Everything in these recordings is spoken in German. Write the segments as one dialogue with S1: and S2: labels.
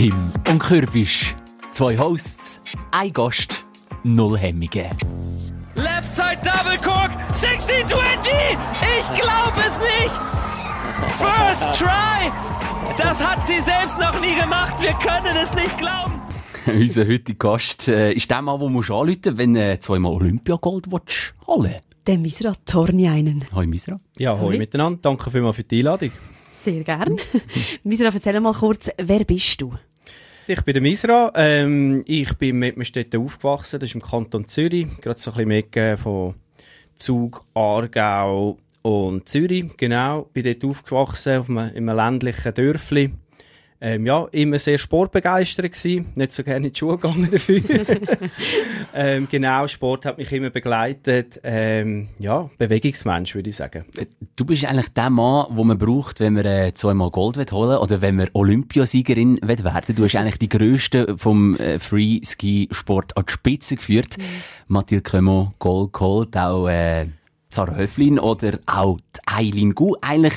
S1: Tim und Kürbisch. Zwei Hosts, ein Gast, null Hemmungen.
S2: Left side double cork, 1620! Ich glaube es nicht! First try! Das hat sie selbst noch nie gemacht, wir können es nicht glauben!
S1: Unser heutiger Gast äh, ist der Mann, den du anrufen wenn du äh, zweimal Olympiagold holen.
S3: Der Misra Torniainen.
S1: Hoi Misra.
S4: Ja, hoi miteinander. Danke vielmals für die Einladung.
S3: Sehr gern. Misra, erzähl mal kurz, wer bist du?
S4: Ich bin der Misra. Ähm, ich bin mit Mettmerstetten aufgewachsen. Das ist im Kanton Zürich. Gerade so ein bisschen von Zug, Aargau und Zürich. Genau. Bin dort aufgewachsen, auf einem, in einem ländlichen Dörfli. Ähm, ja, immer sehr sportbegeistert gewesen. Nicht so gerne in die Schule gegangen dafür. ähm, genau, Sport hat mich immer begleitet. Ähm, ja, Bewegungsmensch, würde ich sagen.
S1: Du bist eigentlich der Mann, den man braucht, wenn man äh, zweimal Gold holen will oder wenn man Olympiasiegerin will werden Du hast eigentlich die Größte vom äh, Free-Ski-Sport an die Spitze geführt. Mhm. Mathilde Cremont, Gold geholt, auch äh, Sarah Höflin oder auch Eileen Gu. Eigentlich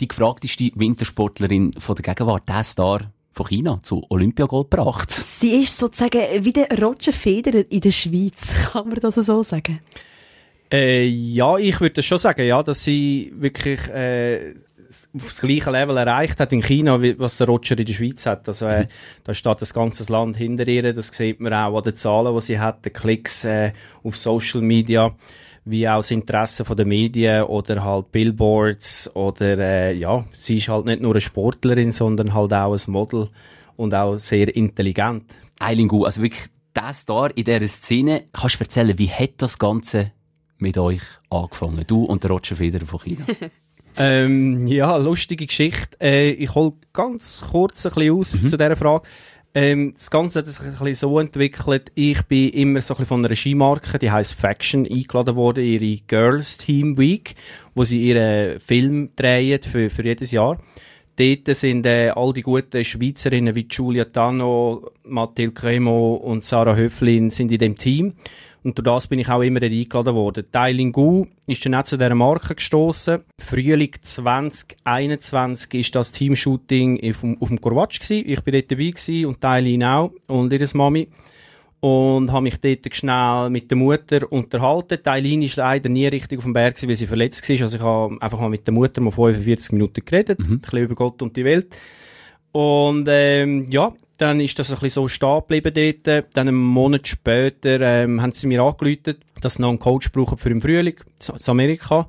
S1: die gefragteste Wintersportlerin von der Gegenwart, der Star von China zu Olympiagold gebracht.
S3: Sie ist sozusagen wie der Roger Federer in der Schweiz, kann man das so sagen?
S4: Äh, ja, ich würde schon sagen, ja, dass sie wirklich äh, das gleiche Level erreicht hat in China, wie, was der Roger in der Schweiz hat. Also, äh, da steht das ganze Land hinter ihr. Das sieht man auch an den Zahlen, die sie hat, den Klicks äh, auf Social Media wie auch das Interesse von den Medien oder halt Billboards oder äh, ja, sie ist halt nicht nur eine Sportlerin, sondern halt auch ein Model und auch sehr intelligent.
S1: Eileen Gu, also wirklich der Star in dieser Szene, kannst du erzählen, wie hat das Ganze mit euch angefangen? Du und der Roger Federer von China.
S4: ähm, ja, lustige Geschichte. Äh, ich hole ganz kurz ein bisschen aus mhm. zu dieser Frage. Ähm, das Ganze hat sich ein bisschen so entwickelt. Ich bin immer so ein bisschen von einer Skimarke, die heißt Faction, eingeladen worden, ihre Girls Team Week, wo sie ihren Film drehen für, für jedes Jahr. Dort sind äh, all die guten Schweizerinnen wie Giulia Tano, Mathilde Cremo und Sarah Höflin sind in dem Team. Und durch das bin ich auch immer eingeladen worden. Tailing Gu ist dann auch zu dieser Marke gestoßen. Frühling 2021 ist das Teamshooting auf dem, auf dem Korvatsch gewesen. Ich bin dort dabei gewesen und Tailin auch und ihre Mami. Und habe mich dort schnell mit der Mutter unterhalten. Tailin ist leider nie richtig auf dem Berg gewesen, weil sie verletzt war. Also ich habe einfach mal mit der Mutter mal 45 Minuten geredet. Mhm. Ein bisschen über Gott und die Welt. Und ähm, ja, dann ist das ein bisschen so stehen geblieben dort. Dann einen Monat später ähm, haben sie mir angerufen, dass sie noch einen Coach brauchen für den Frühling, zu Amerika.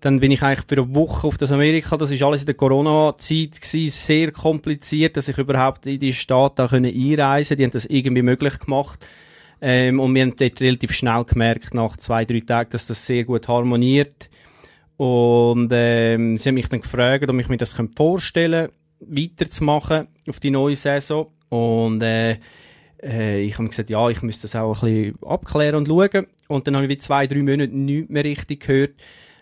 S4: Dann bin ich eigentlich für eine Woche auf das Amerika. Das ist alles in der Corona-Zeit sehr kompliziert, dass ich überhaupt in die Stadt einreisen. Die haben das irgendwie möglich gemacht. Ähm, und wir haben dort relativ schnell gemerkt, nach zwei, drei Tagen, dass das sehr gut harmoniert. Und ähm, sie haben mich dann gefragt, ob ich mir das vorstellen könnte weiterzumachen auf die neue Saison. Und äh, äh, ich habe gesagt, ja, ich müsste das auch ein bisschen abklären und schauen. Und dann habe ich wie zwei, drei Monate nichts mehr richtig gehört.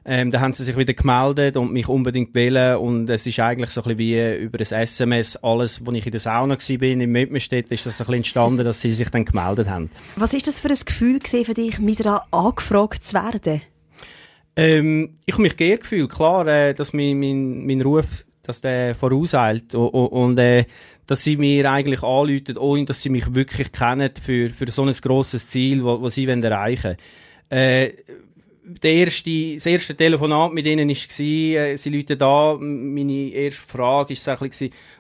S4: Ähm, dann haben sie sich wieder gemeldet und mich unbedingt wählen und es ist eigentlich so ein bisschen wie über das SMS alles, wo ich in der Sauna war, bin, im Mittelstedt, ist das ein bisschen entstanden, dass sie sich dann gemeldet haben.
S3: Was ist das für ein Gefühl für dich, Misra angefragt zu werden?
S4: Ähm, ich habe mich geehrt gefühlt, klar, äh, dass mein, mein, mein Ruf dass der vorauseilt und, und äh, dass sie mir eigentlich anläuten, ohne dass sie mich wirklich kennen für, für so ein grosses Ziel, was sie wollen erreichen äh, der erste, das erste Telefonat mit ihnen war, äh, sie läuten da, meine erste Frage war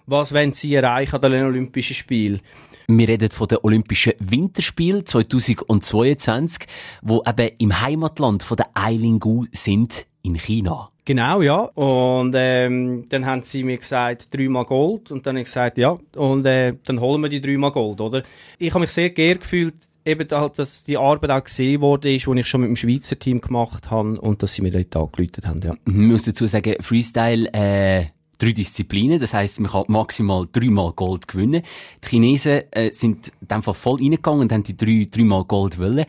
S4: was wollen sie erreichen an den Olympischen Spielen?
S1: Wir reden von den Olympischen Winterspielen 2022, wo eben im Heimatland von der Eileen Gu sind in China.
S4: Genau, ja. Und ähm, dann haben sie mir gesagt, dreimal Gold. Und dann habe ich gesagt, ja, und äh, dann holen wir die dreimal Gold, oder? Ich habe mich sehr geehrt gefühlt, eben halt, dass die Arbeit auch gesehen wurde, die ich schon mit dem Schweizer Team gemacht habe und dass sie mir dort angeläutet haben, ja.
S1: Ich muss dazu sagen, Freestyle, äh, drei Disziplinen, das heisst, man kann maximal dreimal Gold gewinnen. Die Chinesen äh, sind in dem Fall voll reingegangen und haben die drei, dreimal Gold wollen.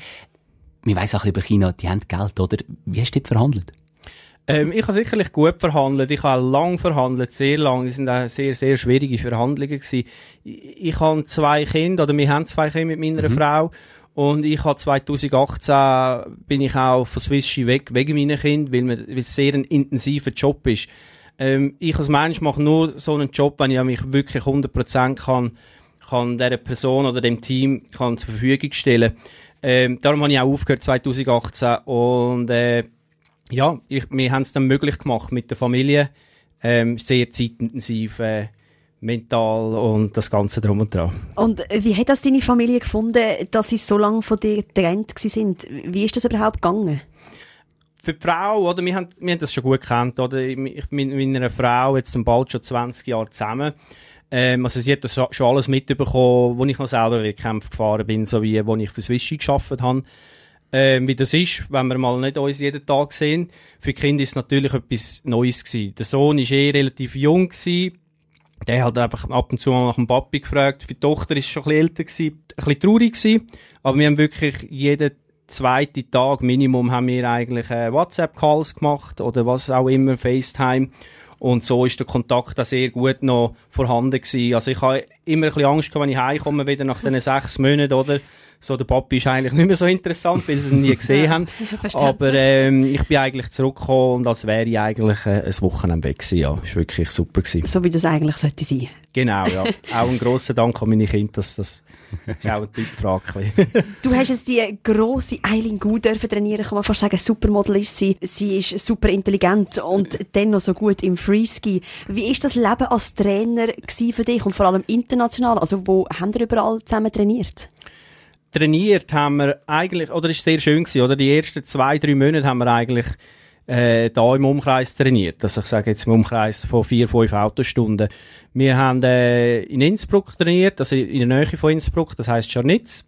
S1: Wir weiss auch über China, die haben Geld, oder? Wie hast du dort verhandelt?
S4: Ähm, ich habe sicherlich gut verhandelt. Ich habe lang verhandelt, sehr lang. Es sind auch sehr, sehr schwierige Verhandlungen gewesen. Ich, ich habe zwei Kinder, oder wir haben zwei Kinder mit meiner mhm. Frau. Und ich habe 2018 bin ich auch von Swiss weg, wegen meiner Kinder, weil, man, weil es sehr ein intensiver Job ist. Ähm, ich als Mensch mache nur so einen Job, wenn ich mich wirklich 100% kann, kann dieser Person oder dem Team kann zur Verfügung stellen. Ähm, darum habe ich auch aufgehört 2018 und äh, ja, ich, wir haben es dann möglich gemacht mit der Familie, ähm, sehr zeitintensiv, äh, mental und das Ganze drum und dran.
S3: Und äh, wie hat das deine Familie gefunden, dass sie so lange von dir getrennt sind? Wie ist das überhaupt gegangen?
S4: Für die Frau, oder, wir haben, wir haben das schon gut gekannt, oder, ich bin mit meiner Frau jetzt bald schon 20 Jahre zusammen. Ähm, also sie hat das schon alles mitbekommen, wo ich noch selber Wettkämpfe gefahren bin, so wie wo ich für Swishy geschafft habe. Ähm, wie das ist, wenn wir mal nicht uns jeden Tag sehen. Für die Kinder ist es natürlich etwas Neues gewesen. Der Sohn ist eh relativ jung gewesen. Der hat einfach ab und zu mal nach dem Papi gefragt. Für die Tochter ist schon ein bisschen älter gewesen, ein bisschen traurig gewesen. Aber wir haben wirklich jeden zweiten Tag Minimum haben wir eigentlich äh, WhatsApp-Calls gemacht oder was auch immer, FaceTime. Und so ist der Kontakt auch sehr gut noch vorhanden gewesen. Also ich habe immer ein bisschen Angst gehabt, wenn ich heimkomme, wieder nach diesen sechs Monaten, oder? So, der Papi ist eigentlich nicht mehr so interessant, weil sie ihn nie gesehen haben. Aber ähm, ich bin eigentlich zurückgekommen und als wäre ich eigentlich äh, ein Wochenende weg gewesen. Ja, ist wirklich super gewesen.
S3: So wie das eigentlich sollte sein.
S4: Genau, ja. auch ein grosser Dank an meine Kinder, dass das ist auch eine Typfrage.
S3: du hast jetzt die grosse Eileen gut dürfen trainieren, kann man fast sagen, Supermodel ist sie. Sie ist super intelligent und dennoch so gut im Freeski. Wie ist das Leben als Trainer für dich und vor allem international? Also wo haben ihr überall zusammen trainiert?
S4: Trainiert haben wir eigentlich, oder ist sehr schön gewesen, oder? Die ersten zwei, drei Monate haben wir eigentlich äh, da im Umkreis trainiert. Also ich sage jetzt im Umkreis von vier, fünf Autostunden. Wir haben äh, in Innsbruck trainiert, also in der Nähe von Innsbruck, das heißt Scharnitz.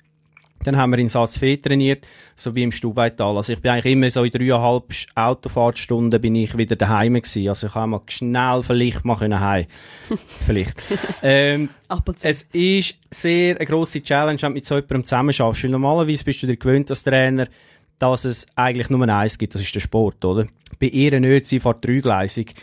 S4: Dann haben wir in Salzfee trainiert, sowie im Stubaital. Also ich bin eigentlich immer so in dreieinhalb Autofahrtstunden bin ich wieder daheim gewesen. Also ich habe mal schnell vielleicht mal können heim. vielleicht. ähm, es ist sehr eine grosse Challenge, wenn du mit so jemandem zusammenarbeitest. Weil normalerweise bist du dir gewöhnt als Trainer, dass es eigentlich nur eins gibt, das ist der Sport, oder? Bei ihr nicht, sie fährt dreigleisig.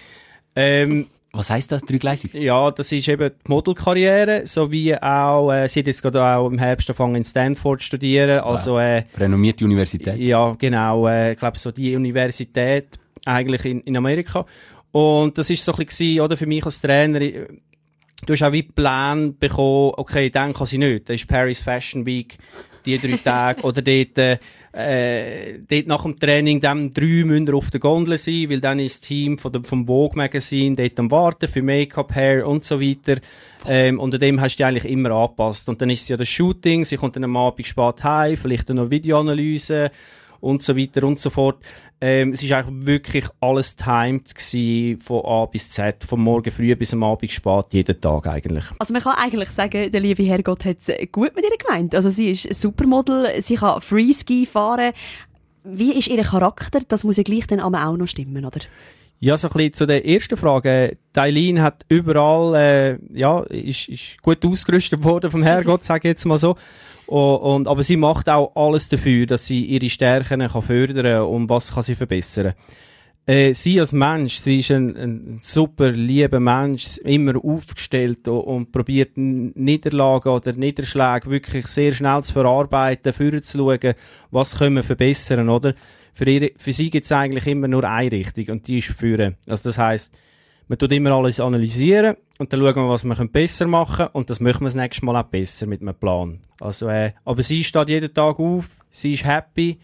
S4: Ähm,
S1: was heisst das, dreigleisig?
S4: Ja, das ist eben die Modelkarriere, sowie auch, äh, sie hat jetzt gerade auch im Herbst angefangen in Stanford studieren, also, äh,
S1: Renommierte Universität.
S4: Ja, genau, äh, ich glaube so die Universität eigentlich in, in Amerika. Und das ist so ein bisschen, oder, für mich als Trainer, du hast auch wie Plan bekommen, okay, dann kann sie nicht. Das ist Paris Fashion Week, die drei Tage, oder dort, äh, dort nach dem Training dann drei müssen auf der Gondel sein, weil dann ist das Team von dem, vom Vogue Magazine dort am Warten für Make-up, Hair und so weiter. Ähm, unter dem hast du dich eigentlich immer angepasst. Und dann ist es ja das Shooting, sie kommt dann am Abend spät heim, vielleicht dann noch Videoanalyse und so weiter und so fort. Ähm, es ist eigentlich wirklich alles timed gewesen, von A bis Z, vom Morgen früh bis am Abend spät, jeden Tag eigentlich.
S3: Also man kann eigentlich sagen, der liebe Herrgott hat es gut mit ihr gemeint. Also sie ist ein Supermodel, sie kann Freeski fahren. Wie ist ihr Charakter? Das muss ja gleich dann auch noch stimmen, oder?
S4: Ja, so ein bisschen zu der ersten Frage. Dailin hat überall, äh, ja, ist, ist gut ausgerüstet worden vom Herrgott, sage ich jetzt mal so. Und, und, aber sie macht auch alles dafür, dass sie ihre Stärken kann fördern und was kann sie verbessern. Äh, sie als Mensch, sie ist ein, ein super lieber Mensch, immer aufgestellt und, und probiert Niederlagen oder Niederschläge wirklich sehr schnell zu verarbeiten, führen zu schauen, was können wir verbessern, oder? Für, ihre, für sie gibt es eigentlich immer nur eine Richtung und die ist führen. Also das heißt, man tut immer alles analysieren und dann schauen wir, was wir besser machen können und das machen wir das nächste Mal auch besser mit einem Plan. Also, äh, aber sie steht jeden Tag auf, sie ist happy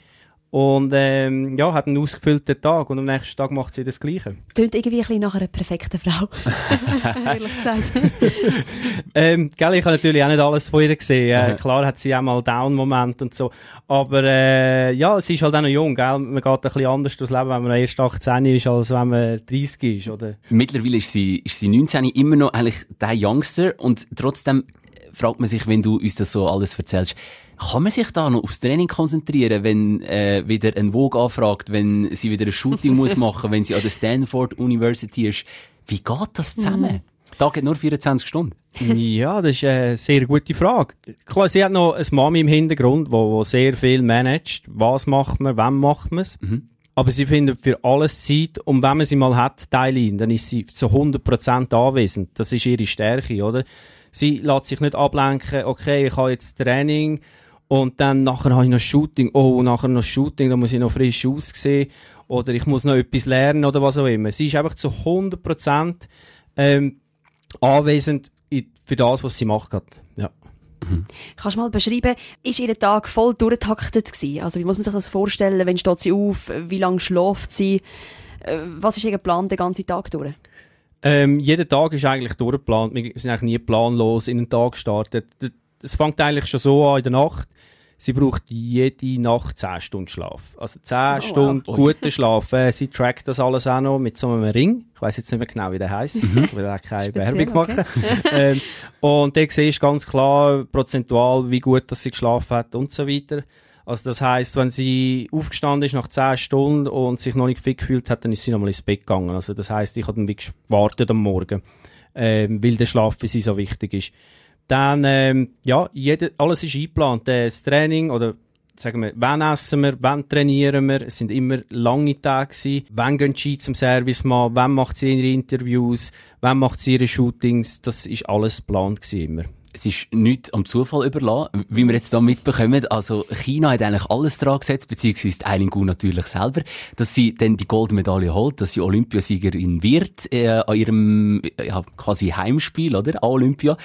S4: und ähm, ja, hat einen ausgefüllten Tag und am nächsten Tag macht sie das Gleiche.
S3: Klingt irgendwie ein bisschen nach einer perfekten Frau, ehrlich gesagt.
S4: ähm, gell, ich habe natürlich auch nicht alles von ihr gesehen. Äh, klar hat sie auch mal Down-Moment und so. Aber äh, ja, sie ist halt auch noch jung. Gell? Man geht ein bisschen anders durchs Leben, wenn man erst 18 ist, als wenn man 30 ist. Oder?
S1: Mittlerweile ist sie, ist sie 19 immer noch eigentlich der Youngster und trotzdem fragt man sich, wenn du uns das so alles erzählst, kann man sich da noch aufs Training konzentrieren, wenn äh, wieder ein Vogue anfragt, wenn sie wieder ein Shooting muss machen, wenn sie an der Stanford University ist? Wie geht das zusammen? Mhm. Da geht nur 24 Stunden.
S4: ja, das ist eine sehr gute Frage. Klar, sie hat noch eine Mami im Hintergrund, wo, wo sehr viel managt. Was macht man, wann macht man es? Mhm. Aber sie findet für alles Zeit und wenn man sie mal hat, Teilin, dann ist sie zu 100% anwesend. Das ist ihre Stärke, oder? Sie lässt sich nicht ablenken, okay, ich habe jetzt Training Und dann nachher habe ich noch Shooting. Oh, nachher noch Shooting, da muss ich noch frisch aussehen. Oder ich muss noch etwas lernen oder was auch immer. Sie ist einfach zu 100% ähm, anwesend für das, was sie macht. hat. Ja.
S3: Kannst du mal beschreiben, ist ihr Tag voll durchgetaktet gewesen? Also wie muss man sich das vorstellen? Wann steht sie auf? Wie lange schläft sie? Äh, Was ist ihr Plan den ganzen Tag durch?
S4: Ähm, jeder Tag ist eigentlich durchgeplant. Wir sind eigentlich nie planlos in den Tag gestartet. Es fängt eigentlich schon so an in der Nacht. Sie braucht jede Nacht 10 Stunden Schlaf. Also 10 Stunden
S1: Ui.
S4: guten Schlaf. Äh, sie trackt das alles auch noch mit so einem Ring. Ich weiß jetzt nicht mehr genau, wie der heisst. Ich will auch keine
S3: Speziell,
S4: Werbung machen. ähm, und da siehst du ganz klar prozentual, wie gut dass sie geschlafen hat und so weiter. Also das heisst, wenn sie aufgestanden ist nach 10 Stunden und sich noch nicht fit gefühlt hat, dann ist sie nochmal ins Bett gegangen. Also das heisst, ich habe dann wirklich gewartet am Morgen, ähm, weil der Schlaf für sie so wichtig ist. Dann, ähm, ja, jede, alles ist eingeplant. Äh, Das Training oder sagen wir, wann essen wir, wann trainieren wir. Es sind immer lange Tage gewesen. Wann gehen sie zum Service mal, wann macht sie ihre Interviews, wann macht sie ihre Shootings. Das ist alles geplant gewesen immer.
S1: Es ist nichts am Zufall überlassen, wie wir jetzt da mitbekommen. Also China hat eigentlich alles dran gesetzt, beziehungsweise Eileen Gu natürlich selber, dass sie dann die Goldmedaille holt, dass sie Olympiasiegerin wird äh, an ihrem ja, quasi Heimspiel, oder? An Olympia.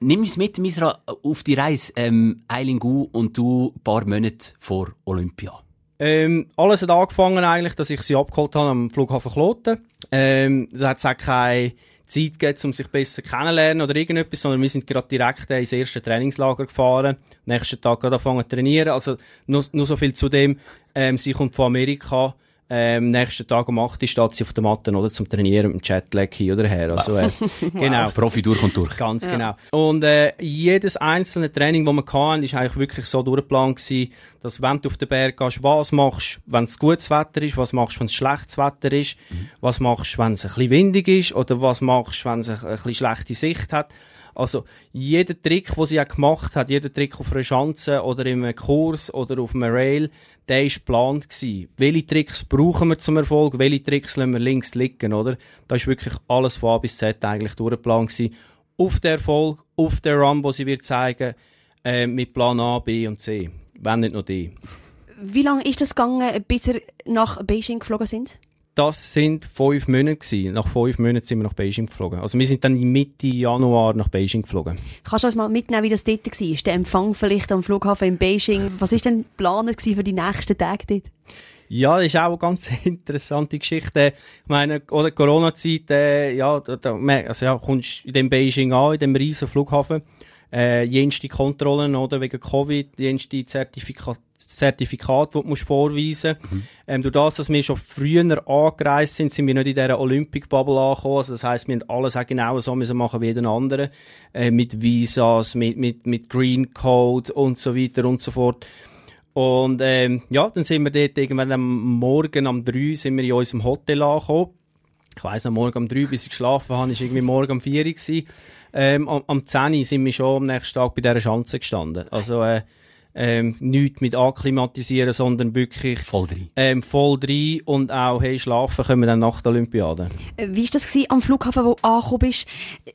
S1: Nimm uns mit, Misra, auf die Reise. Ähm, Eileen Gu und du ein paar Monate vor Olympia.
S4: Ähm, alles hat angefangen eigentlich, dass ich sie abgeholt habe am Flughafen Kloten. Ähm, da hat es auch keine Zeit gegeben, um sich besser kennenzulernen oder irgendetwas, sondern wir sind gerade direkt ins erste Trainingslager gefahren. Nächsten Tag gerade angefangen zu trainieren. Also nur, nur so viel zu dem. Ähm, sie kommt von Amerika. Ähm, nächsten Tag um 8 Uhr steht sie auf der Matte, oder? Zum Trainieren mit dem Jetlag hin oder her. Also, äh, genau.
S1: Profi durch und durch.
S4: Ganz genau. Und äh, jedes einzelne Training, das wir hatten, ist eigentlich wirklich so durchgeplant gewesen, dass wenn du auf den Berg gehst, was machst, wenn es gutes Wetter ist, was machst, wenn es schlechtes Wetter ist, was machst, wenn es ein bisschen windig ist oder was machst, wenn es ein, ein bisschen schlechte Sicht hat. Also jeder Trick, den sie auch gemacht hat, jeder Trick auf einer Schanze oder im Kurs oder auf einem Rail, der ist geplant gewesen. Welche Tricks brauchen wir zum Erfolg? Welche Tricks lassen wir links liegen, oder? Da ist wirklich alles von A bis Z eigentlich durchgeplant gewesen. Auf den Erfolg, auf den Run, wo sie wird zeigen, äh, mit Plan A, B und C. Wenn nicht noch D.
S3: Wie lange ist das gegangen, bis ihr nach Beijing geflogen sind?
S4: Das sind fünf Monate gewesen. Nach fünf Monaten sind wir nach Beijing geflogen. Also wir sind dann Mitte Januar nach Beijing geflogen.
S3: Kannst du uns mal mitnehmen, wie das dort war? Der Empfang vielleicht am Flughafen in Beijing. Was ist denn geplant für die nächsten Tage dort?
S4: Ja, das ist auch eine ganz interessante Geschichte. Ich meine, oder Corona-Zeit, äh, ja, da, da, also ja, kommst in dem Beijing an, in dem riesen Flughafen, äh, jenste Kontrollen, oder, wegen Covid, jenste Zertifika Zertifikat, die du musst vorweisen musst. Ähm, durch das, dass wir schon früher angereist sind, sind wir nicht in dieser Olympic-Bubble angekommen. Also das heisst, wir haben alles auch genau so müssen machen wie jeden anderen. Äh, mit Visas, mit, mit, mit Green Code und so weiter und so fort. Und ähm, ja, dann sind wir dort irgendwann am Morgen um drei sind wir in unserem Hotel angekommen. Ich weiss noch, morgen um drei, bis ich geschlafen habe, ist irgendwie morgen um vier Uhr gewesen. Ähm, am, am 10 Uhr sind wir schon am nächsten Tag bei dieser Schanze gestanden. Also äh, ähm, nichts mit akklimatisieren, sondern wirklich
S1: Voll drin.
S4: ähm, voll rein und auch, hey, schlafen können wir dann nach der Olympiade.
S3: Äh, Wie war das gewesen am Flughafen, wo du angekommen bist?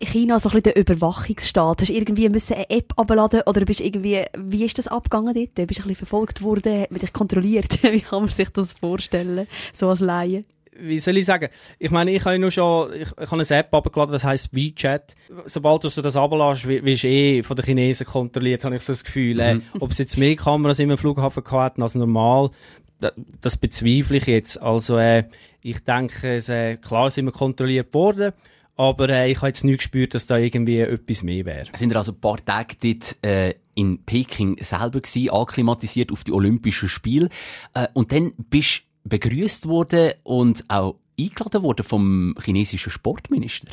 S3: China, so ein bisschen der Überwachungsstaat. Hast du irgendwie müssen eine App abladen oder bist irgendwie, wie ist das abgegangen dort? Bist du ein bisschen verfolgt worden? Hat man dich kontrolliert? wie kann man sich das vorstellen? So als Laie?
S4: Wie soll ich sagen? Ich meine, ich habe nur schon, ich, ich habe eine App abgeladen, das heisst WeChat. Sobald du das abladest, wi- wirst du eh von den Chinesen kontrolliert, habe ich so das Gefühl. Äh, ob es jetzt mehr Kameras im Flughafen hatten als normal, da, das bezweifle ich jetzt. Also, äh, ich denke, es, äh, klar sind wir kontrolliert worden, aber äh, ich habe jetzt nicht gespürt, dass da irgendwie etwas mehr wäre.
S1: Sind ihr also ein paar Tage dort äh, in Peking selber gewesen, akklimatisiert auf die Olympischen Spiele. Äh, und dann bist du begrüßt worden und auch eingeladen worden vom chinesischen Sportminister.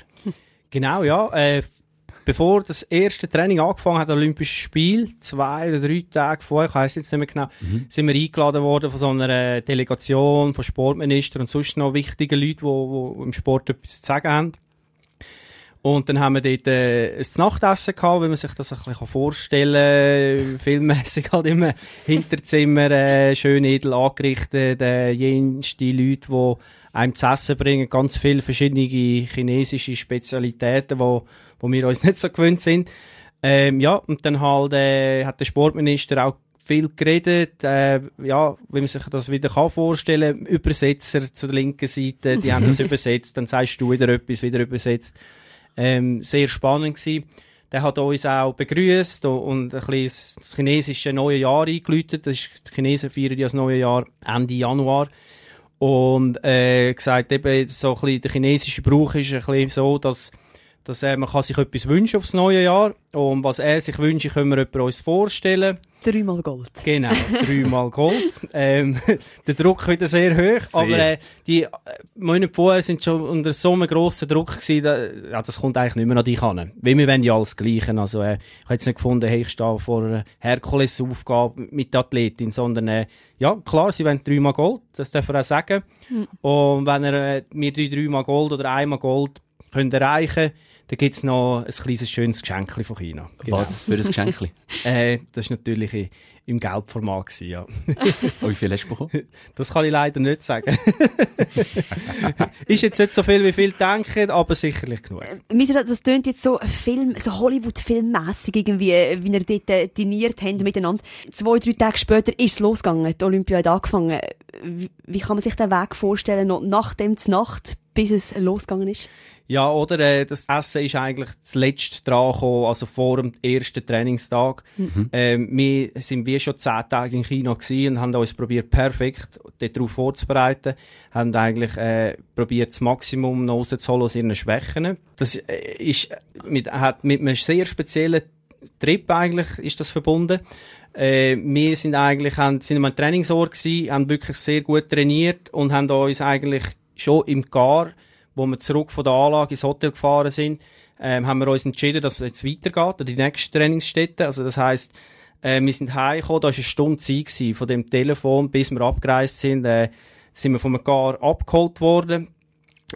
S4: Genau, ja. Äh, bevor das erste Training angefangen hat, Olympische Spiel, zwei oder drei Tage vorher, ich weiss jetzt nicht mehr genau, sind wir eingeladen worden von so einer Delegation, von Sportministern und sonst noch wichtigen Leuten, die, die im Sport etwas zu sagen haben. Und dann haben wir dort äh, ein Nachtessen gehabt, wie man sich das ein bisschen vorstellen kann. Filmmäßig halt im Hinterzimmer, äh, schön edel angerichtet, äh, jenste Leute, die einem zu essen bringen, ganz viele verschiedene chinesische Spezialitäten, wo, wo wir uns nicht so gewöhnt sind. Ähm, ja, und dann halt, äh, hat der Sportminister auch viel geredet, äh, ja, wie man sich das wieder kann vorstellen, Übersetzer zu der linken Seite, die haben das übersetzt, dann sagst du wieder etwas, wieder übersetzt. Ähm, sehr spannend gewesen. Der hat uns auch begrüßt und ein das chinesische neue Jahr eingeläutet. Das ist, die Chinesen feiern das neue Jahr Ende Januar. Und äh, gesagt, eben so ein bisschen, der chinesische Brauch ist ein bisschen so, dass dass äh, man kann sich etwas wünschen aufs neue Jahr und was er sich wünscht, können wir uns vorstellen.
S3: Dreimal Gold.
S4: Genau, dreimal Gold. ähm, der Druck wieder sehr hoch, sehr. aber äh, die äh, Monate vorher sind schon unter so einem grossen Druck gewesen, da, ja, das kommt eigentlich nicht mehr an dich an. Weil wir wollen ja alles Gleiche. Also äh, ich habe jetzt nicht gefunden, hey, ich stehe vor einer Herkulesaufgabe mit der Athletin, sondern äh, ja, klar, sie wollen dreimal Gold, das darf er auch sagen. Mhm. Und wenn er äh, mir dreimal Gold oder einmal Gold können erreichen dann gibt es noch ein kleines, schönes Geschenk von China.
S1: Genau. Was für ein Geschenk?
S4: äh, das war natürlich im Geldformat. Gewesen, ja.
S1: oh, wie viel hast du bekommen?
S4: Das kann ich leider nicht sagen. ist jetzt nicht so viel, wie viele denken, aber sicherlich genug.
S3: Äh, das tönt jetzt so Film, so Hollywood-filmmässig irgendwie, wie ihr dort äh, diniert habt miteinander. Zwei, drei Tage später ist es losgegangen. Die Olympia hat angefangen. Wie, wie kann man sich den Weg vorstellen, noch nach dem Nacht, bis es losgegangen ist?
S4: Ja, oder äh, das Essen ist eigentlich zuletzt dran gekommen, also vor dem ersten Trainingstag. Mhm. Ähm, wir sind wie schon zehn Tage in China und haben uns probiert perfekt darauf vorzubereiten, haben eigentlich äh, probiert das Maximum rauszuholen aus ihren Schwächen. Das äh, ist mit, hat mit einem sehr speziellen Trip eigentlich ist das verbunden. Äh, wir sind eigentlich haben, sind im Trainingsort gewesen, haben wirklich sehr gut trainiert und haben uns eigentlich schon im Gar wo wir zurück von der Anlage ins Hotel gefahren sind, ähm, haben wir uns entschieden, dass es jetzt weitergeht, an die nächste Trainingsstätte. Also das heisst, äh, wir sind heimgekommen, da war eine Stunde Zeit gewesen, von dem Telefon, bis wir abgereist sind, äh, sind wir vom Gar abgeholt worden.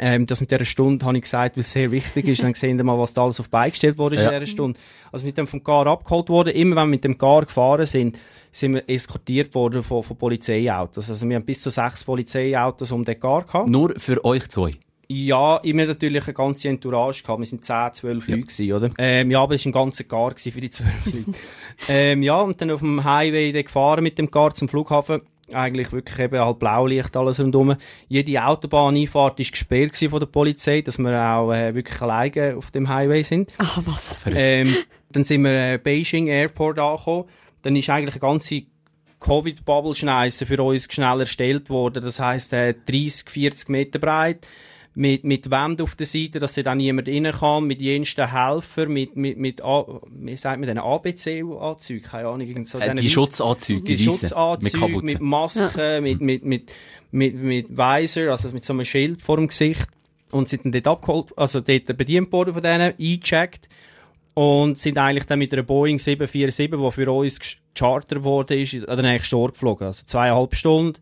S4: Ähm, das mit dieser Stunde habe ich gesagt, weil es sehr wichtig ist. Dann sehen wir mal, was da alles auf beigestellt wurde ja. in dieser Stunde. Also mit dem vom Gar abgeholt worden. Immer wenn wir mit dem Gar gefahren sind, sind wir eskortiert worden von, von Polizeiautos. Also wir haben bis zu sechs Polizeiautos um den Gar gehabt.
S1: Nur für euch zwei?
S4: Ja, immer natürlich eine ganze Entourage gehabt. Wir sind 10, 12 ja. Leute gewesen, oder? Ähm, ja, aber es war ein ganzer Gar für die 12 Leute. ähm, ja, und dann auf dem Highway gefahren mit dem Gar zum Flughafen. Eigentlich wirklich eben halt Blaulicht, alles rundum. Jede Autobahneinfahrt ist gesperrt von der Polizei, dass wir auch äh, wirklich alleine auf dem Highway sind.
S3: Ah, was?
S4: Ähm, dann sind wir äh, Beijing Airport angekommen. Dann ist eigentlich eine ganze Covid-Bubble-Schneise für uns schnell erstellt worden. Das heisst, äh, 30, 40 Meter breit mit, mit Wänden auf der Seite, dass da niemand rein kann, mit jensten Helfer, mit, mit, mit, A, wie sagt man denn, ABC-Anzügen, keine Ahnung,
S1: so äh, die Schutzanzüge,
S4: die, Schutzanzüge, mit, mit Masken, ja. mit, mit, mit, mit, mit Visor, also mit so einem Schild vor dem Gesicht. Und sind dann dort abgeholt, also dort bedient worden von denen, eingecheckt. Und sind eigentlich dann mit einer Boeing 747, die für uns gechartert worden ist, oder eigentlich schon geflogen, also zweieinhalb Stunden,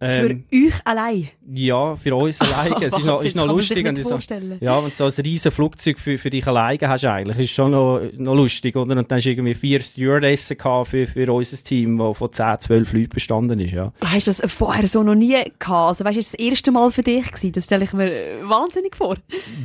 S3: ähm, für euch allein?
S4: Ja, für uns allein. es ist noch, ist noch lustig.
S3: Und
S4: so, ja, wenn du so ein riesen Flugzeug für, für dich alleine hast, eigentlich, ist schon noch, noch lustig, oder? Und dann hast du irgendwie vier Stewardessen für, für unser Team, das von 10, 12 Leuten bestanden ist, ja.
S3: Hast du das vorher so noch nie gehabt? Also, weißt du, das erste Mal für dich gewesen? Das stelle ich mir wahnsinnig vor.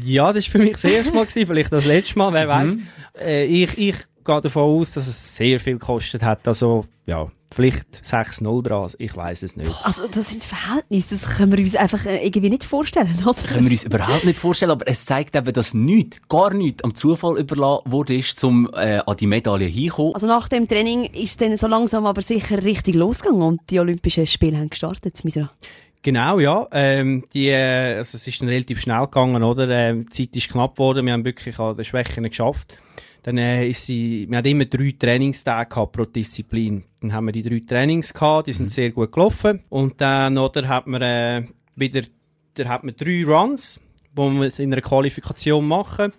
S4: Ja, das war für mich das erste Mal gewesen, vielleicht das letzte Mal, wer weiß. Mhm. Äh, ich, ich gehe davon aus, dass es sehr viel gekostet hat, also, ja vielleicht 6-0 dran, ich weiß es nicht.
S3: Also das sind Verhältnisse, das können wir uns einfach äh, irgendwie nicht vorstellen, oder?
S1: Das können wir uns überhaupt nicht vorstellen, aber es zeigt eben, dass nichts, gar nichts am Zufall überlassen wurde, ist, um äh, an die Medaille hinzukommen.
S3: Also nach dem Training ist es dann so langsam aber sicher richtig losgegangen und die Olympischen Spiele haben gestartet, Misra.
S4: Genau, ja. Ähm, die, äh, also es ist dann relativ schnell gegangen, oder? Ähm, die Zeit ist knapp geworden, wir haben wirklich an den Schwächen geschafft. Dann äh, ist sie, wir hatten immer drei Trainingstage gehabt pro Disziplin. Dann haben wir die drei Trainings gehabt, die sind mhm. sehr gut gelaufen. Und dann, oder, hat man äh, wieder, da hat man drei Runs, wo wir es in einer Qualifikation machen.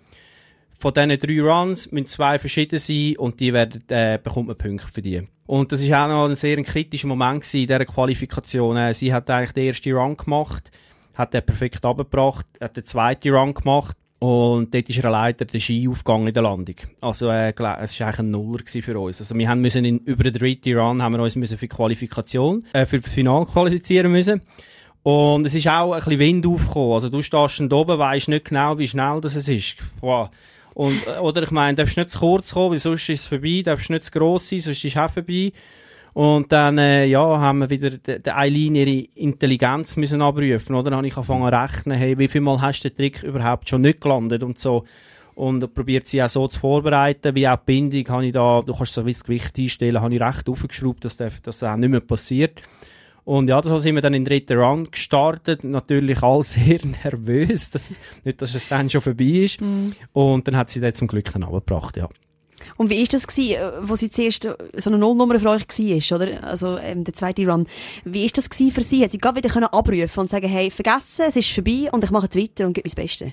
S4: Von diesen drei Runs müssen zwei verschieden sein und die werden, äh, bekommt man Punkte für die. Und das war auch noch ein sehr kritischer Moment gewesen in dieser Qualifikation. Äh, sie hat eigentlich den ersten Run gemacht, hat den perfekt abgebracht, hat den zweiten Run gemacht, und dort ist er leider der Ski aufgegangen in der Landung. Also, äh, es war eigentlich ein Nuller für uns. Also, wir haben müssen in, über den dritten Run haben wir uns müssen für Qualifikation, äh, für das Final qualifizieren müssen. Und es ist auch ein bisschen Wind aufgekommen. Also, du stehst da oben, weisst nicht genau, wie schnell das ist. Wow. Und, äh, oder ich meine, darfst nicht zu kurz kommen, weil sonst ist es vorbei, darfst nicht zu gross sein, sonst ist es auch vorbei. Und dann, äh, ja, haben wir wieder der Eileen ihre Intelligenz müssen abrufen, oder? Dann habe ich angefangen zu rechnen, hey, wie viel Mal hast du den Trick überhaupt schon nicht gelandet und so. Und probiert sie auch so zu vorbereiten, wie auch die Bindung, habe ich da, du kannst so ein das Gewicht einstellen, habe ich recht aufgeschraubt, dass das, dass das auch nicht mehr passiert. Und ja, das sind wir dann in den dritten Run gestartet. Natürlich alle sehr nervös, dass, nicht, dass es dann schon vorbei ist. Mm. Und dann hat sie dann zum Glück dann abgebracht, ja.
S3: Und wie ist das gewesen, äh, wo sie zuerst äh, so eine Nullnummer für euch war, oder? Also, ähm, der zweite Run. Wie ist das gewesen für sie? Hat sie gerade wieder können abrufen und sagen, hey, vergessen, es ist vorbei und ich mache jetzt weiter und gebe mein Bestes?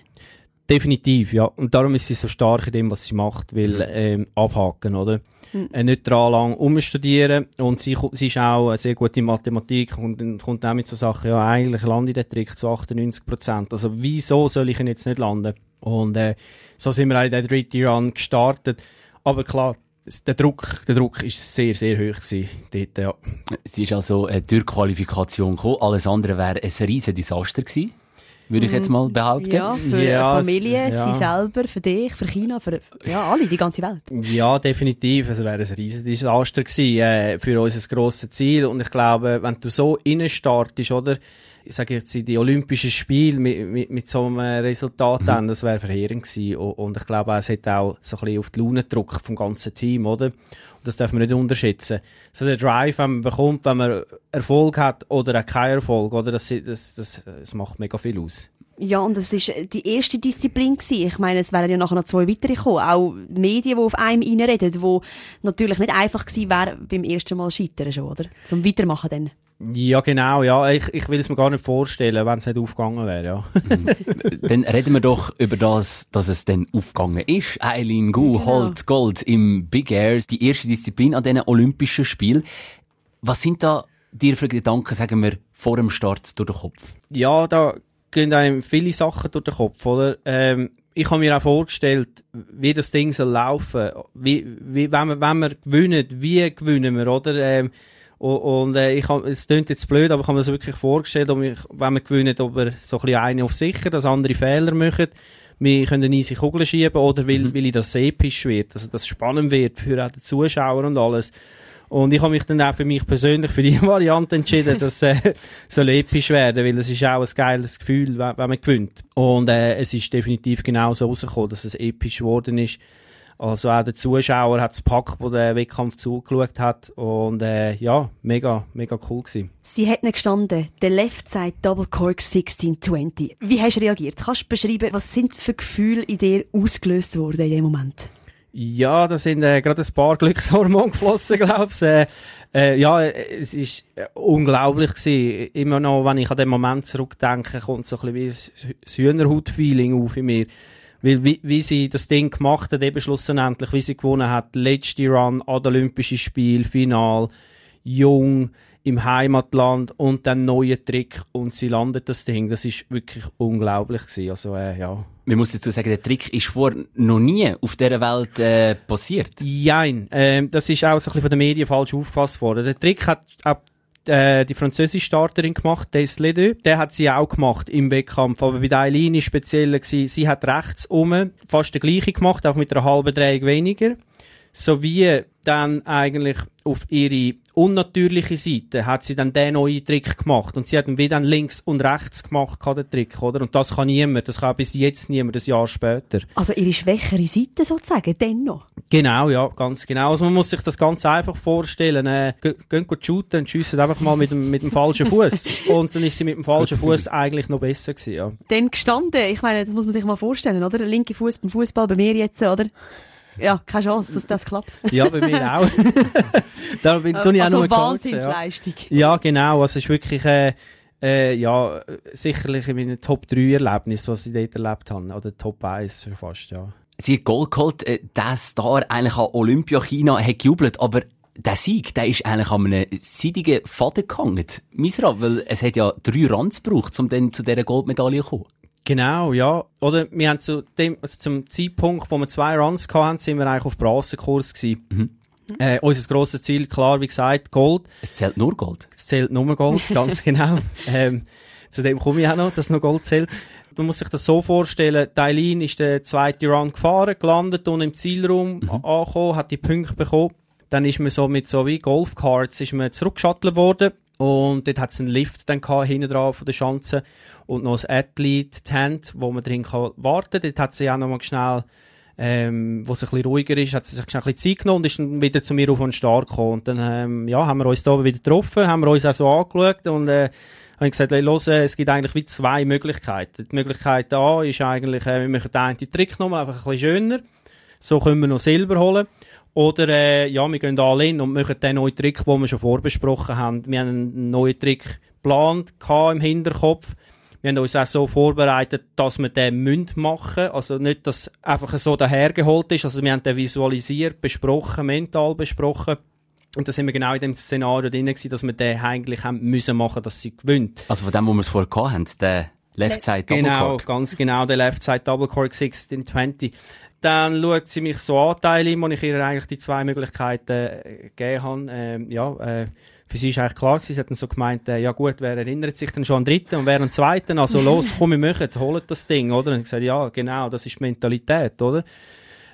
S4: Definitiv, ja. Und darum ist sie so stark in dem, was sie macht, weil, mhm. ähm, abhaken, oder? Mhm. Äh, nicht dran lang umstudieren. Und sie, sie ist auch sehr gut in Mathematik und kommt auch mit so Sachen, ja, eigentlich lande ich den Trick zu 98 Prozent. Also, wieso soll ich ihn jetzt nicht landen? Und, äh, so sind wir auch in der dritten Run gestartet. Aber klar, der Druck, der Druck ist sehr, sehr hoch gewesen, dort, ja.
S1: Sie ist also äh, durch Qualifikation gekommen. Alles andere wäre ein riesen Desaster gewesen. Würde ich jetzt mal behaupten.
S3: Ja, für ja, Familie, ja. sie selber, für dich, für China, für ja, alle, die ganze Welt.
S4: Ja, definitiv. Es wäre ein riesen Desaster gewesen, äh, für unser grosses Ziel. Und ich glaube, wenn du so innen startest, oder? Ich sage jetzt, die Olympischen Spiele mit, mit, mit so einem Resultat mhm. dann, das wäre verheerend gewesen. Und ich glaube, es hat auch so ein bisschen auf die Laune gedrückt vom ganzen Team, oder? Und das darf man nicht unterschätzen. So der Drive, den man bekommt, wenn man Erfolg hat oder auch keinen Erfolg, oder? Das, das, das, das macht mega viel aus.
S3: Ja, und das war die erste Disziplin gewesen. Ich meine, es wären ja nachher noch zwei weitere gekommen. Auch Medien, die auf einem reinreden, die natürlich nicht einfach gewesen wären beim ersten Mal scheitern schon, oder? Zum Weitermachen dann.
S4: Ja, genau, ja. Ich, ich will es mir gar nicht vorstellen, wenn es nicht aufgegangen wäre, ja.
S1: dann reden wir doch über das, dass es dann aufgegangen ist. Eileen Gu genau. holt Gold im Big Air, die erste Disziplin an diesen Olympischen Spielen. Was sind da dir für Gedanken, sagen wir, vor dem Start durch den Kopf?
S4: Ja, da gehen einem viele Sachen durch den Kopf, oder? Ähm, ich habe mir auch vorgestellt, wie das Ding soll laufen. Wie, wie, wenn wir, wenn wir gewinnen, wie gewinnen wir, oder? Ähm, und, und äh, ich hab, es klingt jetzt blöd, aber ich habe mir das wirklich vorgestellt, ob ich, wenn wir gewinnen, ob wir so ein bisschen eine auf sicher, dass andere Fehler machen. Wir können eine easy Kugel schieben oder will, mhm. will ich, dass es episch wird, dass das spannend wird für auch die Zuschauer und alles. Und ich habe mich dann auch für mich persönlich für die Variante entschieden, dass äh, soll episch werden, weil es ist auch ein geiles Gefühl, wenn, wenn man gewinnt. Und äh, es ist definitiv genau so rausgekommen, dass es episch geworden ist. Also auch der Zuschauer hat es Pack, der den Wettkampf zugeschaut hat. Und äh, ja, mega, mega cool gewesen.
S3: Sie hat nicht gestanden, der Left Side Double Cork 1620. Wie hast du reagiert? Kannst du beschreiben, was sind für Gefühle in dir ausgelöst worden in dem Moment?
S4: Ja, da sind äh, gerade ein paar Glückshormone geflossen, glaube ich. Äh, äh, ja, es ist äh, unglaublich gewesen. Immer noch, wenn ich an den Moment zurückdenke, kommt so ein bisschen wie ein Hühnerhaut-Feeling auf in mir. Weil, wie, wie sie das Ding gemacht hat, eben schlussendlich, wie sie gewonnen hat, letzte Run an Olympischen Spiel, Final, jung, im Heimatland und dann neue Trick und sie landet das Ding. Das ist wirklich unglaublich gewesen. Also, äh, ja.
S1: Man muss dazu sagen, der Trick ist vor noch nie auf dieser Welt äh, passiert.
S4: Nein, äh, das ist auch so ein bisschen von den Medien falsch aufgefasst worden. Der Trick hat ab äh, die französische Starterin gemacht, Des Ledeux. Der hat sie auch gemacht im Wettkampf. Aber bei der Eileen ist speziell gewesen, sie hat rechts um fast den gleichen gemacht, auch mit einer halben Drehung weniger. Sowie dann eigentlich auf ihre unnatürliche Seite hat sie dann den neuen Trick gemacht. Und sie hat dann wieder links und rechts gemacht, den Trick, oder? Und das kann niemand. Das kann bis jetzt niemand, ein Jahr später.
S3: Also ihre schwächere Seite sozusagen, dennoch?
S4: Genau, ja, ganz genau. Also man muss sich das ganz einfach vorstellen. Äh, gehen gut shooten und schiessen einfach mal mit dem, mit dem falschen Fuß. und dann ist sie mit dem falschen Fuß eigentlich noch besser gewesen, ja.
S3: Dann gestanden, ich meine, das muss man sich mal vorstellen, oder? Der linke Fuß beim Fußball bei mir jetzt, oder? Ja, keine Chance, dass das klappt.
S4: ja, bei mir auch. da bin also ich auch
S3: also Wahnsinnsleistung.
S4: Ja. ja, genau. Also es ist wirklich, äh, äh, ja, sicherlich in meinen Top 3 Erlebnissen, was ich dort erlebt habe. Oder Top 1 fast, ja.
S1: Sie hat Gold geholt, äh, der Star eigentlich an Olympia China hat gejubelt, aber der Sieg, der ist eigentlich an einem seidigen Faden gehangen. Misra, weil es hat ja drei Runs gebraucht, um dann zu dieser Goldmedaille zu kommen.
S4: Genau, ja. Oder wir haben zu dem, also zum Zeitpunkt, wo wir zwei Runs hatten, sind wir eigentlich auf Bronzekurs gewesen. Mhm. Äh, unser grosses Ziel, klar, wie gesagt, Gold.
S1: Es zählt nur Gold.
S4: Es zählt nur Gold, ganz genau. Ähm, zu dem komme ich auch noch, dass noch Gold zählt. Man muss sich das so vorstellen, Dailin ist der zweite Run gefahren, gelandet und im Zielraum mhm. angekommen, hat die Punkte bekommen. Dann ist man so mit so wie Golfcards ist man zurückgeschattelt worden und dort hat es einen Lift dann gehabt, hinten drauf von der Schanze und noch ein Athlete-Tent, wo man drin kann warten. Dort hat sie auch noch mal schnell ähm, wo es ein bisschen ruhiger ist, hat sie sich schnell ein bisschen Zeit genommen und ist dann wieder zu mir auf den Start gekommen. Und dann ähm, ja, haben wir uns da wieder getroffen, haben wir uns auch so angeschaut und äh, habe gesagt, hey, los, äh, es gibt eigentlich wie zwei Möglichkeiten. Die Möglichkeit A ist eigentlich, äh, wir machen den einen Trick nochmal einfach ein bisschen schöner. So können wir noch Silber holen. Oder äh, ja, wir gehen alle in und machen den neuen Trick, den wir schon vorbesprochen haben. Wir haben einen neuen Trick geplant im Hinterkopf. Wir haben uns auch so vorbereitet, dass wir den münd machen. Also nicht, dass einfach so dahergeholt ist. Also wir haben den visualisiert, besprochen, mental besprochen. Und da sind wir genau in dem Szenario drin gewesen, dass wir den eigentlich haben müssen machen, dass sie gewinnt.
S1: Also von dem, wo wir es vorher gehabt haben, der Left Side Double
S4: Genau,
S1: Cork.
S4: ganz genau, der Left Side Double Cork 1620. Dann schaut sie mich so Anteile, wo ich ihr eigentlich die zwei Möglichkeiten äh, gegeben habe. Ähm, ja, äh, für sie ist eigentlich klar gewesen, sie hat dann so gemeint, äh, ja gut, wer erinnert sich denn schon an den dritten und wer an den zweiten? Also los, komm, wir machen, holt das Ding, oder? Und ich gesagt, ja, genau, das ist die Mentalität, oder?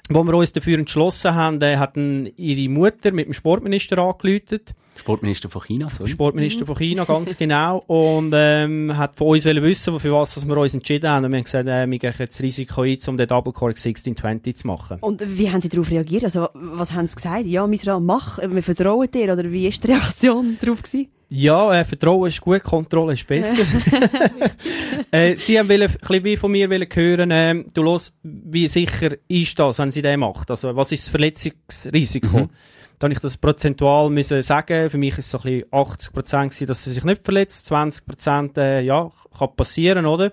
S4: Wo wir uns dafür entschlossen haben, äh, hat ihre Mutter mit dem Sportminister angeläutet.
S1: Sportminister von China, sorry.
S4: Sportminister von China, ganz genau. Und ähm, hat von uns wollen wissen, für was dass wir uns entschieden haben. Und wir haben gesagt, äh, wir gehen jetzt das Risiko ein, um den Double Cork 1620 zu machen.
S3: Und wie haben Sie darauf reagiert? Also, was haben Sie gesagt? Ja, Misra, mach, wir vertrauen dir. Oder wie ist die Reaktion darauf gewesen?
S4: Ja, äh, Vertrauen ist gut, Kontrolle ist besser. äh, sie haben wollen, ein bisschen wie von mir wollen hören, äh, du los, wie sicher ist das, wenn sie das macht? Also, was ist das Verletzungsrisiko?
S1: Mhm.
S4: Da habe ich das prozentual müssen sagen. Für mich ist es so ein bisschen 80 Prozent dass sie sich nicht verletzt. 20 Prozent, äh, ja, kann passieren, oder?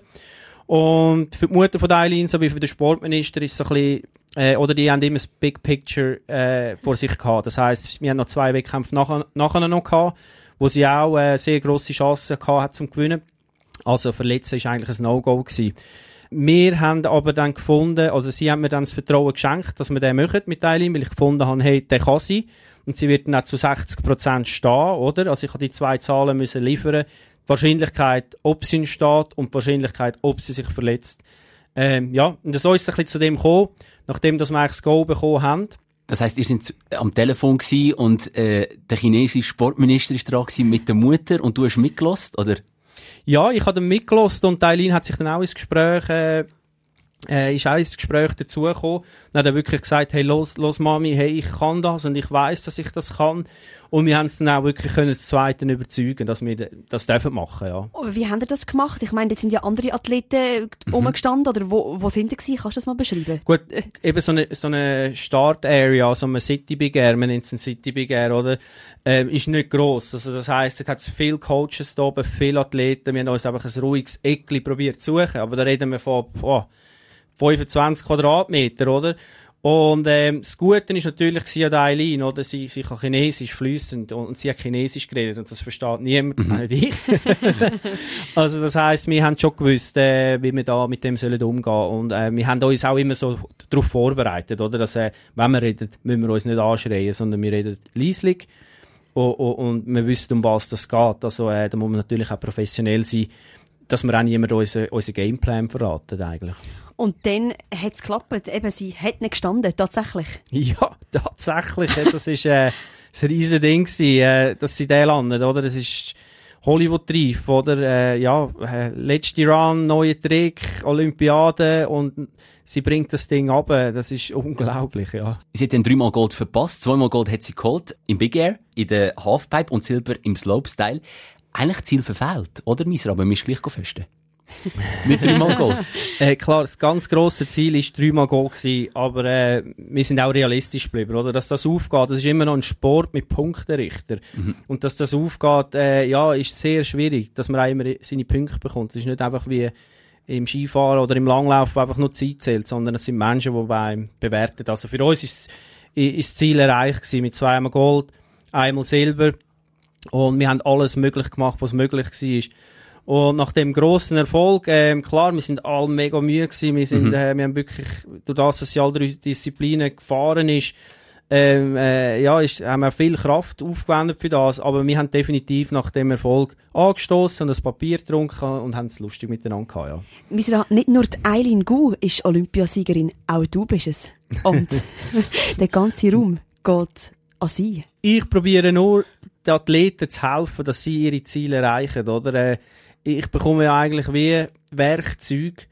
S4: Und für die Mutter von Eileen sowie für den Sportminister ist es so ein bisschen, äh, oder die haben immer das Big Picture äh, vor sich gehabt. Das heisst, wir haben noch zwei Wettkämpfe nachher, nachher noch gehabt, wo sie auch äh, sehr grosse Chancen gehabt hat zum Gewinnen. Also verletzen ist eigentlich ein No-Go gewesen. Wir haben aber dann gefunden, oder sie haben mir dann das Vertrauen geschenkt, dass wir den machen mit Eileen, weil ich gefunden habe, hey, der kann sie. Und sie wird dann auch zu 60% stehen, oder? Also ich habe die zwei Zahlen müssen liefern. Die Wahrscheinlichkeit, ob sie steht und die Wahrscheinlichkeit, ob sie sich verletzt. Ähm, ja, und so ist es ein bisschen zu dem gekommen, nachdem dass wir eigentlich das Go bekommen haben.
S1: Das heisst, ihr seid am Telefon und äh, der chinesische Sportminister ist dran mit der Mutter und du hast mitgelost, oder?
S4: Ja, ich habe dann mitgelost und Eileen hat sich dann auch ins Gespräch, äh, äh, ist auch ins Gespräch dazugekommen. Dann hat er wirklich gesagt, hey, los, los Mami, hey, ich kann das und ich weiß, dass ich das kann. Und wir haben es dann auch wirklich können, das Zweiten überzeugen, dass wir das dürfen machen, ja.
S3: Oh, wie haben ihr das gemacht? Ich meine, jetzt sind ja andere Athleten rumgestanden, oder wo, wo sind die gewesen? Kannst du das mal beschreiben?
S4: Gut, eben so eine, so eine Start-Area, so eine City Big Air, man nennt es ein City Big Air, oder? Ähm, ist nicht gross. Also, das heisst, es hat viele Coaches da oben, viele Athleten. Wir haben uns einfach ein ruhiges Eckli probiert zu suchen. Aber da reden wir von, boah, 25 Quadratmeter, oder? Und ähm, das Gute ist natürlich gewesen an Eileen, oder? Sie, sie kann Chinesisch fließend und, und sie hat Chinesisch geredet und das versteht niemand,
S1: Mhm.
S4: nicht ich. also das heisst, wir haben schon gewusst, äh, wie wir da mit dem sollen umgehen und äh, wir haben uns auch immer so darauf vorbereitet, oder? Dass, äh, wenn wir reden, müssen wir uns nicht anschreien, sondern wir reden leislich und, und, und wir wissen, um was das geht. Also äh, da muss man natürlich auch professionell sein, dass wir auch niemand unseren unser Gameplan verraten eigentlich.
S3: Und dann hat es geklappt. Eben, sie hat nicht gestanden, tatsächlich.
S4: Ja, tatsächlich. das ist äh, ein riesen Ding gewesen, äh, dass sie da landen, oder? Das ist Hollywood-reif, oder? Äh, ja, äh, letzte Run, neue Trick, Olympiade und sie bringt das Ding ab. Das ist unglaublich, ja.
S1: Sie hat dann dreimal Gold verpasst, zweimal Gold hat sie geholt, im Big Air, in der Halfpipe und Silber im Slopestyle. Eigentlich Ziel verfehlt, oder Misra? Aber wir müssen gleich festen. Mit dreimal Gold.
S4: Äh, klar, das ganz grosse Ziel war dreimal Goal gewesen, aber äh, wir sind auch realistisch geblieben, oder? Dass das aufgeht, das ist immer noch ein Sport mit Punktenrichter. Und dass das aufgeht, äh, ja, ist sehr schwierig, dass man auch immer seine Punkte bekommt. Es ist nicht einfach wie im Skifahren oder im Langlauf, wo einfach nur Zeit zählt, sondern es sind Menschen, die beim bewerten. Also für uns ist, ist das Ziel erreicht gewesen, mit zweimal Gold, einmal Silber und wir haben alles möglich gemacht, was möglich war. Und nach dem grossen Erfolg, ähm, klar, wir sind alle mega müde gewesen. Wir sind, äh, wir haben wirklich, durch das, dass sie alle drei Disziplinen gefahren ist, ähm, äh, ja, ist, haben wir viel Kraft aufgewendet für das. Aber wir haben definitiv nach dem Erfolg angestoßen und ein Papier getrunken und haben es lustig miteinander gehabt, ja.
S3: Misra, nicht nur die Eileen Gu ist Olympiasiegerin, auch du bist es. Und der ganze Raum geht an Sie?
S4: Ich probiere nur, den Athleten zu helfen, dass sie ihre Ziele erreichen, oder? Äh, ich bekomme ja eigentlich wie Werkzeuge,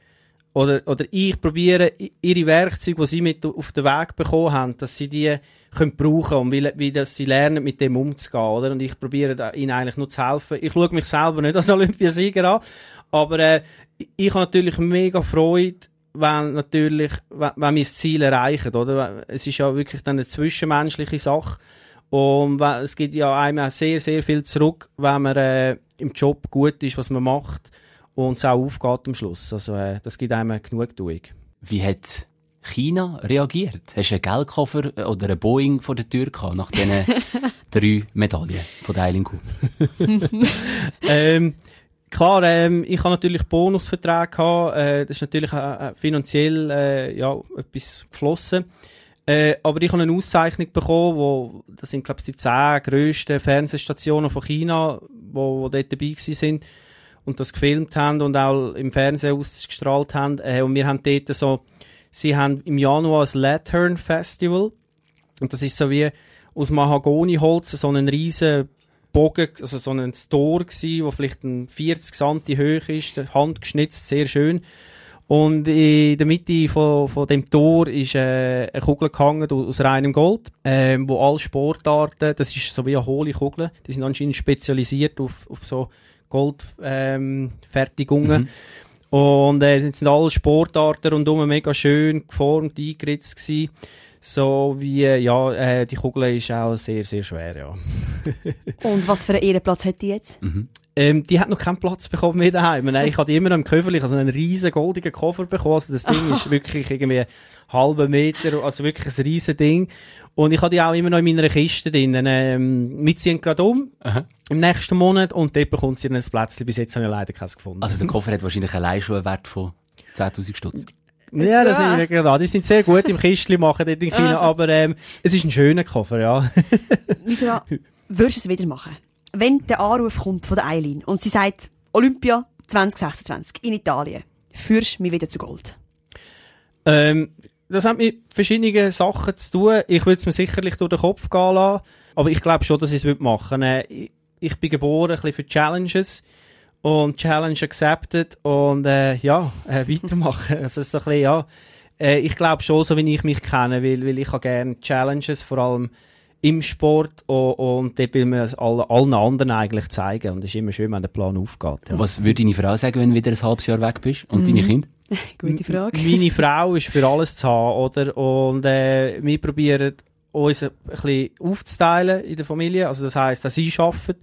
S4: oder, oder ich probiere ihre Werkzeuge, die sie mit auf den Weg bekommen haben, dass sie die können brauchen und wie, wie dass sie lernen, mit dem umzugehen, oder? Und ich probiere ihnen eigentlich nur zu helfen. Ich schaue mich selber nicht als Olympiasieger an, aber äh, ich habe natürlich mega Freude, wenn natürlich, wenn, wenn wir das Ziel erreichen, oder? Es ist ja wirklich dann eine zwischenmenschliche Sache. Und es gibt ja einem sehr, sehr viel zurück, wenn man äh, im Job gut ist, was man macht und es auch aufgeht am Schluss. Also äh, das gibt einem Genugtuung.
S1: Wie hat China reagiert? Hast du einen Geldkoffer oder einen Boeing vor der Tür gehabt nach diesen drei Medaillen von der Eiling
S4: ähm, Klar, ähm, ich habe natürlich Bonusverträge gehabt, äh, das ist natürlich äh, äh, finanziell äh, ja, etwas geflossen. Äh, aber ich habe eine Auszeichnung bekommen, wo, das sind glaube ich die zehn grössten Fernsehstationen von China, wo, wo dort dabei sind und das gefilmt haben und auch im Fernsehen ausgestrahlt haben. Äh, und wir haben dort so, sie haben im Januar das Lantern Festival und das ist so wie aus Mahagoniholz so einen riesen Bogen, also so ein Store gsi, wo vielleicht ein 40 cm hoch ist, handgeschnitzt, sehr schön. Und in der Mitte von, von dem Tor ist äh, eine Kugel gehangen aus reinem Gold, äh, wo alle Sportarten, das ist so wie eine hohle Kugel, die sind anscheinend spezialisiert auf, auf so Goldfertigungen. Ähm, mhm. Und äh, sind alle Sportarten rundum mega schön geformt, eingeritzt gewesen. So wie, ja, äh, die Kugel ist auch sehr, sehr schwer, ja.
S3: Und was für einen Ehrenplatz hat die jetzt?
S4: Mhm. Ähm, die hat noch keinen Platz bekommen mehr daheim. Nein, ich hatte immer noch im Köfferli, also einen riesen goldigen Koffer bekommen. Also das Ding ist wirklich irgendwie einen halben Meter, also wirklich ein riesen Ding. Und ich habe die auch immer noch in meiner Kiste drin. Ähm, wir ziehen gerade um Aha. im nächsten Monat und dort bekommt sie ein Plätzchen. Bis jetzt habe ich leider keins gefunden.
S1: Also der Koffer hat wahrscheinlich allein schon einen Wert von 10.000 Stutz.
S4: Ja, das nehme ich gerade Die sind sehr gut im Kistchen machen dort in China, aber ähm, es ist ein schöner Koffer, ja.
S3: Wieso würdest du es wieder machen? Wenn der Anruf kommt von der Eileen und sie sagt, Olympia 2026 in Italien, führst du mich wieder zu Gold?
S4: Ähm, das hat mit verschiedenen Sachen zu tun. Ich würde es mir sicherlich durch den Kopf gehen lassen, aber ich glaube schon, dass ich es machen würde. Äh, ich bin geboren ein bisschen für Challenges und Challenge accepted und äh, ja, äh, weitermachen. also so ein bisschen, ja, äh, ich glaube schon, so wie ich mich kenne, weil, weil ich habe gerne Challenges, vor allem im Sport und, und dort will man es allen, allen anderen eigentlich zeigen und es ist immer schön, wenn der Plan aufgeht.
S1: Ja. Was würde deine Frau sagen, wenn du wieder ein halbes Jahr weg bist und mhm. deine Kinder?
S3: Gute Frage.
S4: Meine Frau ist für alles zu haben, oder? Und äh, wir probieren uns ein bisschen aufzuteilen in der Familie, also das heisst, dass sie arbeiten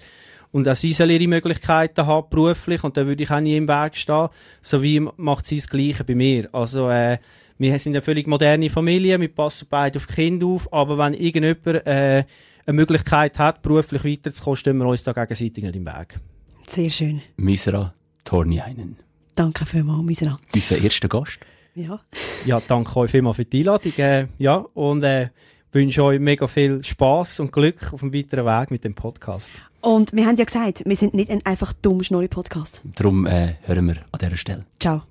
S4: und auch sie soll ihre Möglichkeiten haben, beruflich, und da würde ich auch nie im Weg stehen. So wie macht sie das Gleiche bei mir. Also, äh, wir sind eine völlig moderne Familie, wir passen beide auf die Kinder auf, aber wenn irgendjemand äh, eine Möglichkeit hat, beruflich weiterzukommen, stehen wir uns da gegenseitig nicht im Weg.
S3: Sehr schön.
S1: Misra Torniainen.
S3: Danke vielmals, Misra.
S1: Unser erster Gast.
S3: Ja.
S4: Ja, danke euch vielmals für die Einladung. Äh, ja, und äh, wünsche euch mega viel Spaß und Glück auf dem weiteren Weg mit dem Podcast.
S3: Und wir haben ja gesagt, wir sind nicht ein einfach dumm Schnurri-Podcast.
S1: Darum äh, hören wir an dieser Stelle.
S3: Ciao.